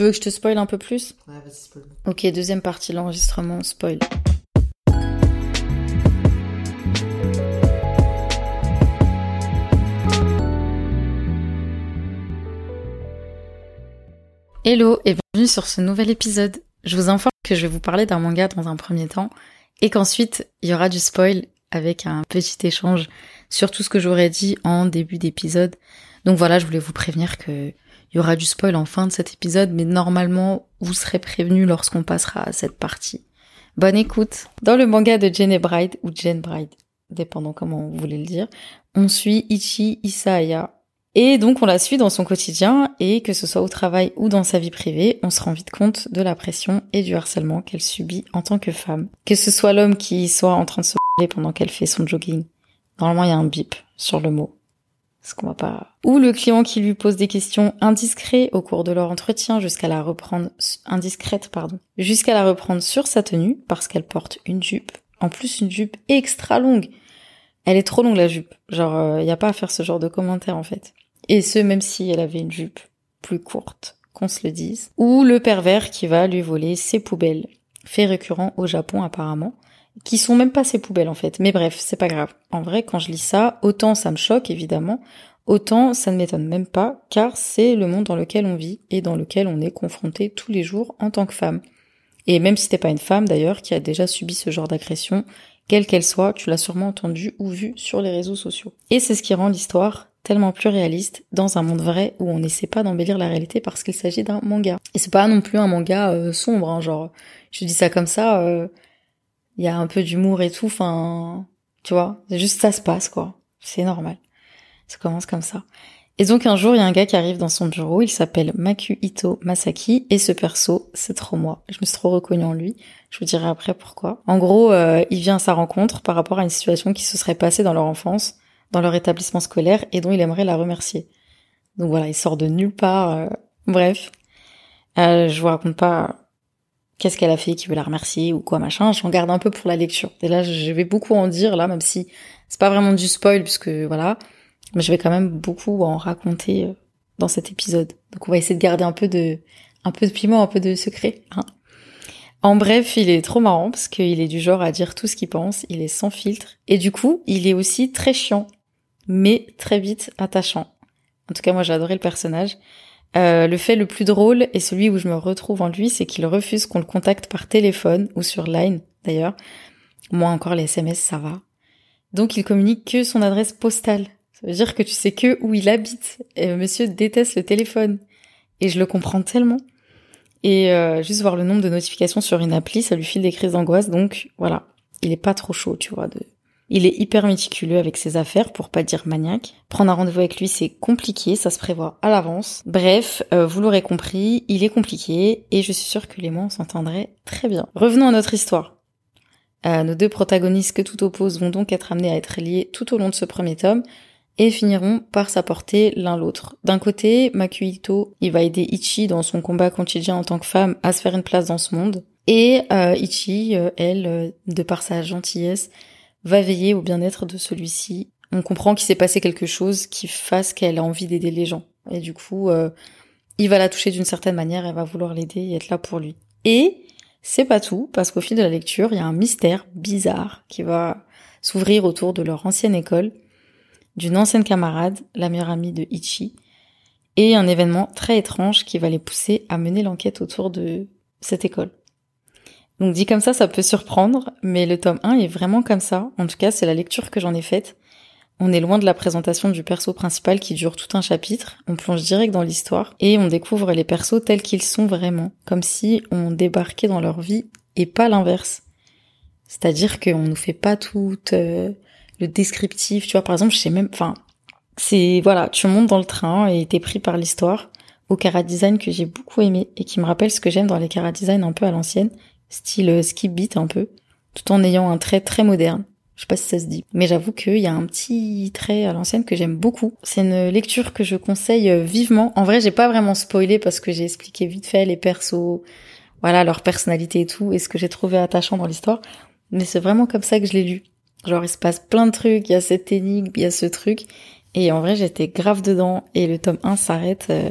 Tu veux que je te spoil un peu plus Ouais, vas-y, spoil. Ok, deuxième partie, l'enregistrement, spoil. Hello et bienvenue sur ce nouvel épisode. Je vous informe que je vais vous parler d'un manga dans un premier temps et qu'ensuite il y aura du spoil avec un petit échange sur tout ce que j'aurais dit en début d'épisode. Donc voilà, je voulais vous prévenir que il y aura du spoil en fin de cet épisode, mais normalement vous serez prévenus lorsqu'on passera à cette partie. Bonne écoute. Dans le manga de Jane Bride ou Jane Bride, dépendant comment vous voulez le dire, on suit Ichi Isaya, et donc on la suit dans son quotidien et que ce soit au travail ou dans sa vie privée, on se rend vite compte de la pression et du harcèlement qu'elle subit en tant que femme. Que ce soit l'homme qui soit en train de se pendant qu'elle fait son jogging. Normalement il y a un bip sur le mot. Ou le client qui lui pose des questions indiscrètes au cours de leur entretien jusqu'à la reprendre indiscrète pardon, jusqu'à la reprendre sur sa tenue parce qu'elle porte une jupe. En plus une jupe extra longue. Elle est trop longue la jupe. Genre il euh, y a pas à faire ce genre de commentaire en fait. Et ce, même si elle avait une jupe plus courte, qu'on se le dise. Ou le pervers qui va lui voler ses poubelles. Fait récurrent au Japon apparemment. Qui sont même pas ses poubelles en fait. Mais bref, c'est pas grave. En vrai, quand je lis ça, autant ça me choque évidemment, autant ça ne m'étonne même pas, car c'est le monde dans lequel on vit et dans lequel on est confronté tous les jours en tant que femme. Et même si t'es pas une femme d'ailleurs qui a déjà subi ce genre d'agression, quelle qu'elle soit, tu l'as sûrement entendu ou vu sur les réseaux sociaux. Et c'est ce qui rend l'histoire tellement plus réaliste dans un monde vrai où on n'essaie pas d'embellir la réalité parce qu'il s'agit d'un manga. Et c'est pas non plus un manga euh, sombre, hein, genre je dis ça comme ça, il y a un peu d'humour et tout, enfin tu vois, juste ça se passe quoi, c'est normal. Ça commence comme ça. Et donc un jour il y a un gars qui arrive dans son bureau, il s'appelle Maku Ito Masaki et ce perso c'est trop moi. Je me suis trop reconnue en lui. Je vous dirai après pourquoi. En gros, euh, il vient à sa rencontre par rapport à une situation qui se serait passée dans leur enfance dans leur établissement scolaire et dont il aimerait la remercier. Donc voilà, il sort de nulle part. Euh, bref, euh, je vous raconte pas qu'est-ce qu'elle a fait qui veut la remercier ou quoi machin. J'en garde un peu pour la lecture. Et là, je vais beaucoup en dire là, même si c'est pas vraiment du spoil puisque voilà, mais je vais quand même beaucoup en raconter euh, dans cet épisode. Donc on va essayer de garder un peu de un peu de piment, un peu de secret. Hein. En bref, il est trop marrant parce qu'il est du genre à dire tout ce qu'il pense, il est sans filtre et du coup, il est aussi très chiant mais très vite attachant. En tout cas, moi j'ai adoré le personnage. Euh, le fait le plus drôle et celui où je me retrouve en lui, c'est qu'il refuse qu'on le contacte par téléphone ou sur Line d'ailleurs. Moi encore les SMS ça va. Donc il communique que son adresse postale. Ça veut dire que tu sais que où il habite. Et monsieur déteste le téléphone. Et je le comprends tellement. Et euh, juste voir le nombre de notifications sur une appli, ça lui file des crises d'angoisse. Donc voilà, il est pas trop chaud, tu vois, de il est hyper méticuleux avec ses affaires, pour pas dire maniaque. Prendre un rendez-vous avec lui, c'est compliqué, ça se prévoit à l'avance. Bref, euh, vous l'aurez compris, il est compliqué, et je suis sûre que les mots s'entendraient très bien. Revenons à notre histoire. Euh, nos deux protagonistes que tout oppose vont donc être amenés à être liés tout au long de ce premier tome, et finiront par s'apporter l'un l'autre. D'un côté, Makuito, il va aider Ichi dans son combat quotidien en tant que femme à se faire une place dans ce monde. Et euh, Ichi, elle, de par sa gentillesse, va veiller au bien-être de celui-ci. On comprend qu'il s'est passé quelque chose qui fasse qu'elle a envie d'aider les gens. Et du coup, euh, il va la toucher d'une certaine manière, elle va vouloir l'aider et être là pour lui. Et c'est pas tout, parce qu'au fil de la lecture, il y a un mystère bizarre qui va s'ouvrir autour de leur ancienne école, d'une ancienne camarade, la meilleure amie de Ichi, et un événement très étrange qui va les pousser à mener l'enquête autour de cette école. Donc dit comme ça, ça peut surprendre, mais le tome 1 est vraiment comme ça. En tout cas, c'est la lecture que j'en ai faite. On est loin de la présentation du perso principal qui dure tout un chapitre, on plonge direct dans l'histoire et on découvre les persos tels qu'ils sont vraiment, comme si on débarquait dans leur vie et pas l'inverse. C'est-à-dire qu'on nous fait pas tout euh, le descriptif, tu vois, par exemple, je sais même, enfin, c'est, voilà, tu montes dans le train et t'es pris par l'histoire au cara design que j'ai beaucoup aimé et qui me rappelle ce que j'aime dans les cara design un peu à l'ancienne, style skip beat un peu, tout en ayant un trait très moderne. Je sais pas si ça se dit. Mais j'avoue qu'il y a un petit trait à l'ancienne que j'aime beaucoup. C'est une lecture que je conseille vivement. En vrai, j'ai pas vraiment spoilé parce que j'ai expliqué vite fait les persos, voilà, leur personnalité et tout, et ce que j'ai trouvé attachant dans l'histoire. Mais c'est vraiment comme ça que je l'ai lu. Genre, il se passe plein de trucs, il y a cette énigme, il y a ce truc. Et en vrai, j'étais grave dedans. Et le tome 1 s'arrête. Euh,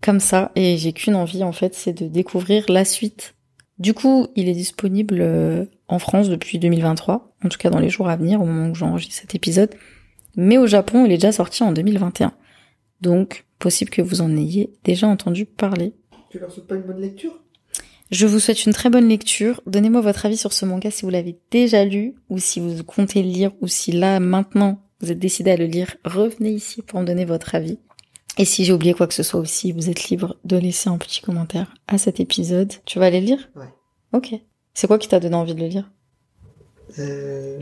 comme ça et j'ai qu'une envie en fait, c'est de découvrir la suite. Du coup, il est disponible euh, en France depuis 2023, en tout cas dans les jours à venir au moment où j'enregistre cet épisode. Mais au Japon, il est déjà sorti en 2021. Donc, possible que vous en ayez déjà entendu parler. Tu leur souhaites pas une bonne lecture? Je vous souhaite une très bonne lecture. Donnez-moi votre avis sur ce manga si vous l'avez déjà lu ou si vous comptez le lire ou si là, maintenant, vous êtes décidé à le lire. Revenez ici pour me donner votre avis. Et si j'ai oublié quoi que ce soit aussi, vous êtes libre de laisser un petit commentaire à cet épisode. Tu vas aller le lire? Ouais. Ok. C'est quoi qui t'a donné envie de le lire? Euh...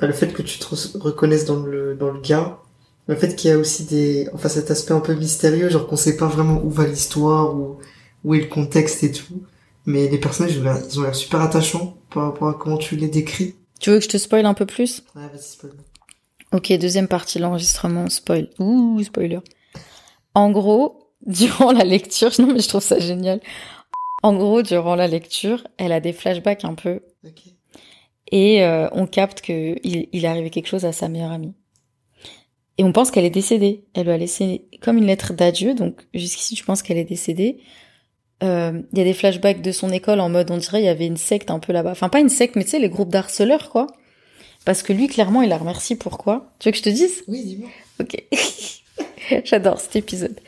bah, Le fait que tu te re- reconnaisses dans le, dans le gars. Le fait qu'il y a aussi des, enfin cet aspect un peu mystérieux, genre qu'on sait pas vraiment où va l'histoire, ou où est le contexte et tout. Mais les personnages, ils ont l'air- ils ont l'air super attachants par rapport à comment tu les décris. Tu veux que je te spoil un peu plus? Ouais, vas-y, spoil. Ok, deuxième partie, l'enregistrement, spoil. Ouh, spoiler. En gros, durant la lecture, non mais je trouve ça génial. En gros, durant la lecture, elle a des flashbacks un peu et euh, on capte que il, arrivé quelque chose à sa meilleure amie. Et on pense qu'elle est décédée. Elle lui a laissé comme une lettre d'adieu, donc jusqu'ici tu penses qu'elle est décédée. Euh, Il y a des flashbacks de son école en mode on dirait il y avait une secte un peu là-bas. Enfin pas une secte mais tu sais les groupes d'harceleurs quoi. Parce que lui clairement il la remercie pourquoi? Tu veux que je te dise? Oui, dis-moi. Ok. J'adore cet épisode.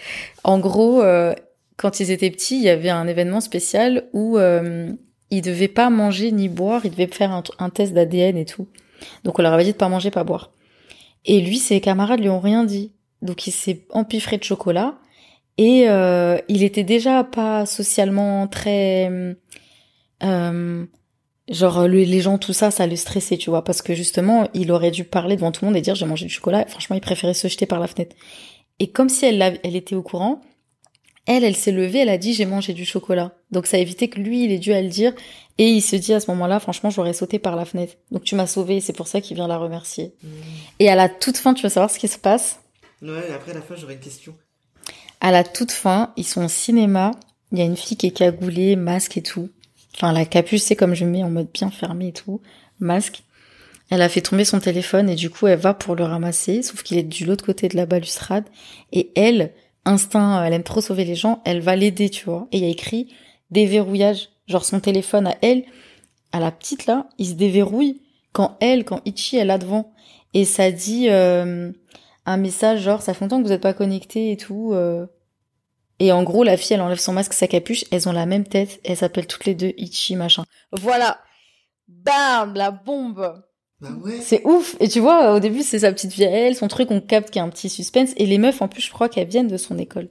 En gros, euh, quand ils étaient petits, il y avait un événement spécial où euh, ils devaient pas manger ni boire, ils devaient faire un, test d'ADN et tout. Donc on leur avait dit de pas manger, pas boire. Et lui, ses camarades lui ont rien dit. Donc il s'est empiffré de chocolat et euh, il était déjà pas socialement très euh, genre le- les gens tout ça ça le stressait tu vois parce que justement il aurait dû parler devant tout le monde et dire j'ai mangé du chocolat. Franchement il préférait se jeter par la fenêtre. Et comme si elle, elle était au courant elle elle s'est levée elle a dit j'ai mangé du chocolat. Donc ça a évité que lui il ait dû à le dire. Et il se dit à ce moment-là franchement j'aurais sauté par la fenêtre. Donc tu m'as sauvé et c'est pour ça qu'il vient la remercier. Et à la toute fin tu veux savoir ce qui se passe? Ouais, après à la fin, j'aurais une question. à la toute fin, ils sont au cinéma. Il y a une fille qui est cagoulée, masque et tout. Enfin, la capuche, c'est comme je mets en mode bien fermé et tout. Masque. Elle a fait tomber son téléphone et du coup, elle va pour le ramasser, sauf qu'il est de l'autre côté de la balustrade. Et elle, instinct, elle aime trop sauver les gens, elle va l'aider, tu vois. Et il y a écrit déverrouillage. Genre son téléphone à elle, à la petite là, il se déverrouille quand elle, quand Ichi est là devant. Et ça dit euh, un message genre ça fait longtemps que vous êtes pas connectés et tout. euh. Et en gros, la fille, elle enlève son masque, sa capuche, elles ont la même tête, elles s'appellent toutes les deux Ichi machin. Voilà. Bam, la bombe. Bah ouais. C'est ouf. Et tu vois, au début, c'est sa petite vie à elle, son truc, on capte qu'il y a un petit suspense. Et les meufs, en plus, je crois qu'elles viennent de son école.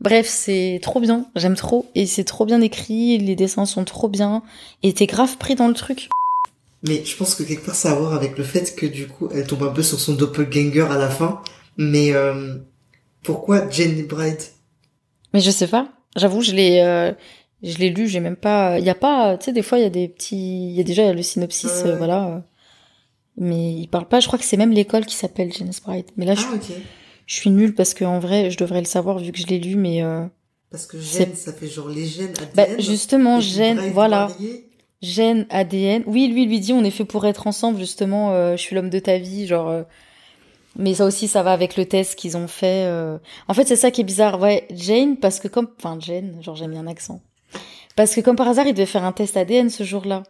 Bref, c'est trop bien. J'aime trop. Et c'est trop bien écrit. Les dessins sont trop bien. Et t'es grave pris dans le truc. Mais je pense que quelque part ça a à voir avec le fait que du coup elle tombe un peu sur son doppelganger à la fin. Mais euh, pourquoi Jenny Bright Mais je sais pas. J'avoue, je l'ai, euh, je l'ai lu. J'ai même pas. Il y a pas. Tu sais, des fois, il y a des petits. Il y a déjà le synopsis, Ouais. euh, voilà. euh. Mais il parle pas. Je crois que c'est même l'école qui s'appelle Janice Bright. Mais là, je, Ah ok. je suis nulle parce que en vrai, je devrais le savoir vu que je l'ai lu. Mais euh, Parce que gène, ça fait genre les gènes ADN. bah, justement, gène, voilà. Gène, ADN. Oui, lui, il lui dit, on est fait pour être ensemble, justement, euh, je suis l'homme de ta vie, genre. Mais ça aussi, ça va avec le test qu'ils ont fait. euh. En fait, c'est ça qui est bizarre. Ouais, Jane, parce que comme... Enfin, Jane, genre j'ai mis un accent. Parce que comme par hasard, ils devaient faire un test ADN ce jour-là.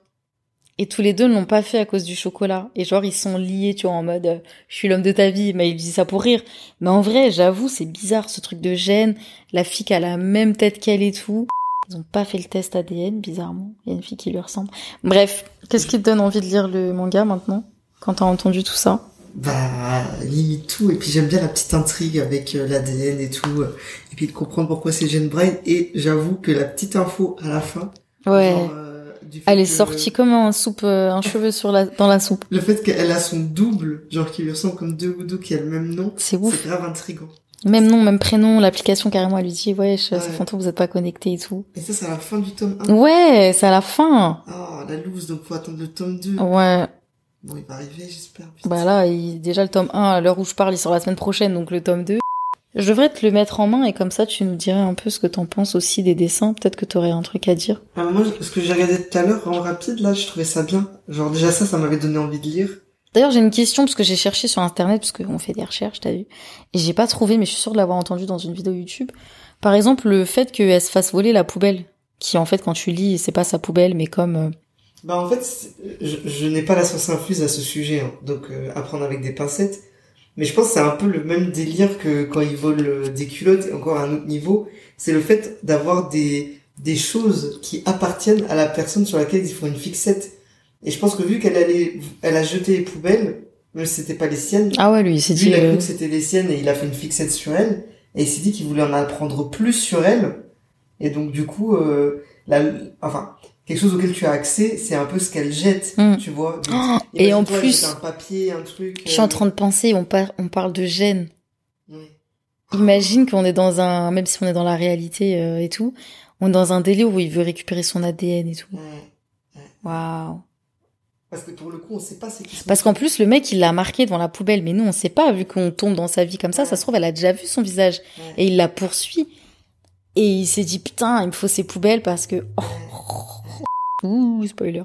Et tous les deux ne l'ont pas fait à cause du chocolat. Et genre, ils sont liés, tu vois, en mode, je suis l'homme de ta vie, mais il dit ça pour rire. Mais en vrai, j'avoue, c'est bizarre, ce truc de gène. La fille qui a la même tête qu'elle et tout. Ils ont pas fait le test ADN, bizarrement. Il y a une fille qui lui ressemble. Bref, qu'est-ce qui te donne envie de lire le manga maintenant Quand t'as entendu tout ça? Bah limite tout. Et puis j'aime bien la petite intrigue avec euh, l'ADN et tout. euh, Et puis de comprendre pourquoi c'est Jane Bright. Et j'avoue que la petite info à la fin. Ouais. genre, euh, du fait Elle est sortie comme un soupe, un cheveu sur la, dans la soupe. Le fait qu'elle a son double, genre qui lui ressemble comme deux d'eau, qui a le même nom, C'est ouf. c'est grave intriguant. Même nom, même prénom, l'application carrément elle lui dit ouais, ça Ouais. que vous êtes pas connectés et tout. Et ça, c'est à la fin du tome 1. Ouais, c'est à la fin. Ah, la loose, donc faut attendre le tome 2. Ouais. Bon, il va arriver, j'espère. Bah là, il, déjà le tome 1, à l'heure où je parle, il sort la semaine prochaine, donc le tome 2. Je devrais te le mettre en main et comme ça tu nous dirais un peu ce que t'en penses aussi des dessins. Peut-être que t'aurais un truc à dire. Ah, moi, ce que j'ai regardé tout à l'heure, en rapide, là, je trouvais ça bien. Genre, déjà ça, ça m'avait donné envie de lire. D'ailleurs, j'ai une question parce que j'ai cherché sur internet parce qu'on fait des recherches, t'as vu, et j'ai pas trouvé, mais je suis sûre de l'avoir entendu dans une vidéo YouTube. Par exemple, le fait qu'elle se fasse voler la poubelle, qui en fait, quand tu lis, c'est pas sa poubelle, mais comme... Bah en fait, je, je n'ai pas la science infuse à ce sujet, hein, donc euh, à prendre avec des pincettes. Mais je pense que c'est un peu le même délire que quand ils volent euh, des culottes, et encore à un autre niveau. C'est le fait d'avoir des, des choses qui appartiennent à la personne sur laquelle ils font une fixette. Et je pense que vu qu'elle allait, elle a jeté les poubelles, même si c'était pas les siennes, Ah ouais, lui, il s'est dit... il a cru euh, que c'était les siennes et il a fait une fixette sur elle. Et il s'est dit qu'il voulait en apprendre plus sur elle. Et donc du coup, euh, la, enfin, quelque chose auquel tu as accès, c'est un peu ce qu'elle jette, Mm. tu vois. Donc, Oh, et en plus- un papier, un truc. Je suis en train de penser, on, par- on parle de de. Imagine qu'on est dans un... Même si on est dans la réalité euh, et tout, on est dans un délire où il veut récupérer son ADN et tout. Waouh. Parce que pour le coup, on sait pas c'est qui. Parce qu'en plus, le mec, il l'a marqué devant la poubelle. Mais nous, on sait pas, vu qu'on tombe dans sa vie comme ça. Ça se trouve, elle a déjà vu son visage. Ouais. Et il la poursuit. Et il s'est dit, putain, il me faut ces poubelles parce que... Ouh, spoiler.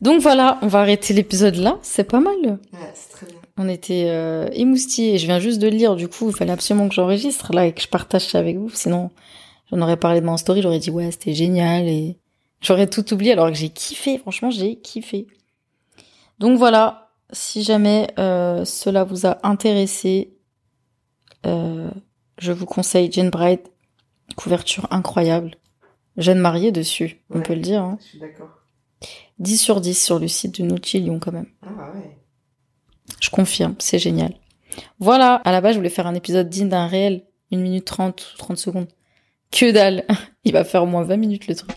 Donc voilà, on va arrêter l'épisode là. C'est pas mal. Ouais, c'est très bien. On était euh, émoustillés. Je viens juste de le lire, du coup, il fallait absolument que j'enregistre là et que je partage ça avec vous. Sinon, j'en aurais parlé de mon story, j'aurais dit ouais, c'était génial et j'aurais tout oublié alors que j'ai kiffé. Franchement, j'ai kiffé. Donc voilà, si jamais euh, cela vous a intéressé, euh, je vous conseille Jane Bride, couverture incroyable. Jeune mariée dessus, on peut le dire. Hein. Je suis d'accord. 10 sur 10 sur le site de Naughty Lyon quand même. Ah ouais. Je confirme, c'est génial. Voilà, à la base, je voulais faire un épisode digne d'un réel, 1 minute 30, 30 secondes. Que dalle Il va faire au moins 20 minutes le truc.